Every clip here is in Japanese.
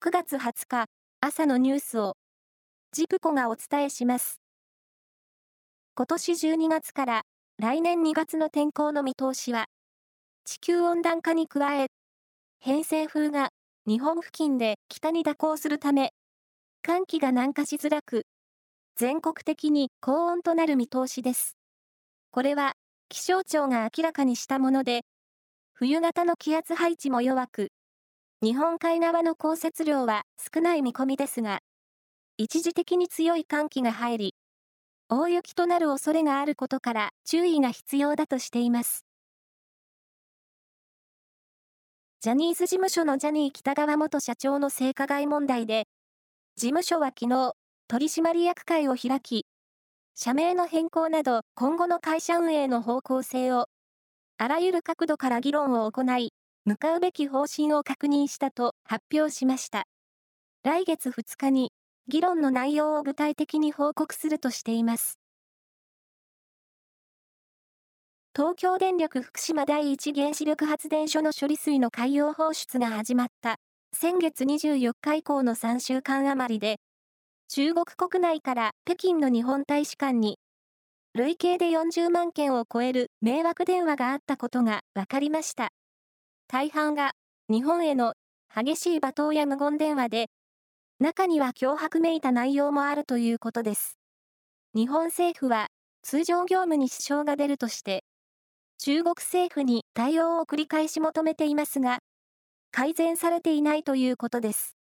9月20日朝のニュースをジプコがお伝えします。今年12月から来年2月の天候の見通しは地球温暖化に加え偏西風が日本付近で北に蛇行するため寒気が南下しづらく全国的に高温となる見通しです。これは気象庁が明らかにしたもので冬型の気圧配置も弱く日本海側の降雪量は少ない見込みですが、一時的に強い寒気が入り、大雪となる恐れがあることから注意が必要だとしています。ジャニーズ事務所のジャニー北川元社長の性加害問題で、事務所は昨日、取締役会を開き、社名の変更など今後の会社運営の方向性を、あらゆる角度から議論を行い、向かうべき方針を確認したと発表しました。来月2日に議論の内容を具体的に報告するとしています。東京電力福島第一原子力発電所の処理水の海洋放出が始まった先月24日以降の3週間余りで、中国国内から北京の日本大使館に累計で40万件を超える迷惑電話があったことが分かりました。大半が日本への激しい罵倒や無言電話で、中には脅迫めいた内容もあるということです。日本政府は通常業務に支障が出るとして、中国政府に対応を繰り返し求めていますが、改善されていないということです。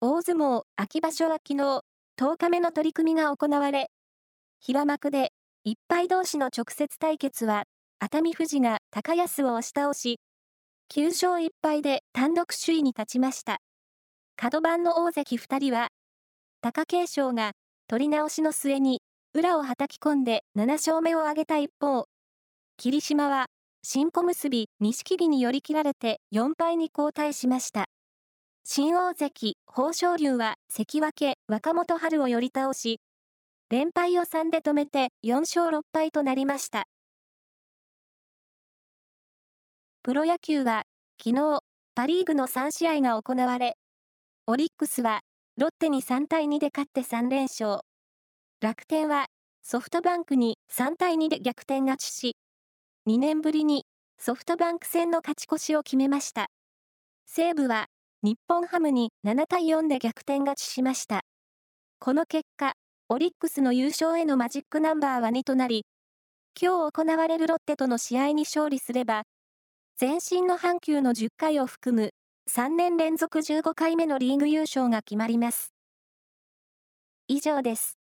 大相撲秋場所は昨日、10日目の取り組みが行われ、平幕で一敗同士の直接対決は熱海富士が高安を押し倒し、9勝1敗で単独首位に立ちました。角番の大関2人は、貴景勝が取り直しの末に裏を叩き込んで7勝目を挙げた一方、霧島は新小結錦木に寄り切られて4敗に後退しました。新大関豊昇龍は関脇若元春を寄り倒し、連敗を3で止めて4勝6敗となりました。プロ野球は、昨日、パリーグの3試合が行われ、オリックスは、ロッテに3対2で勝って3連勝。楽天は、ソフトバンクに3対2で逆転勝ちし、2年ぶりにソフトバンク戦の勝ち越しを決めました。西武は、日本ハムに7対4で逆転勝ちしました。この結果、オリックスの優勝へのマジックナンバーは2となり、今日行われるロッテとの試合に勝利すれば、前身の阪急の10回を含む3年連続15回目のリーグ優勝が決まります。以上です。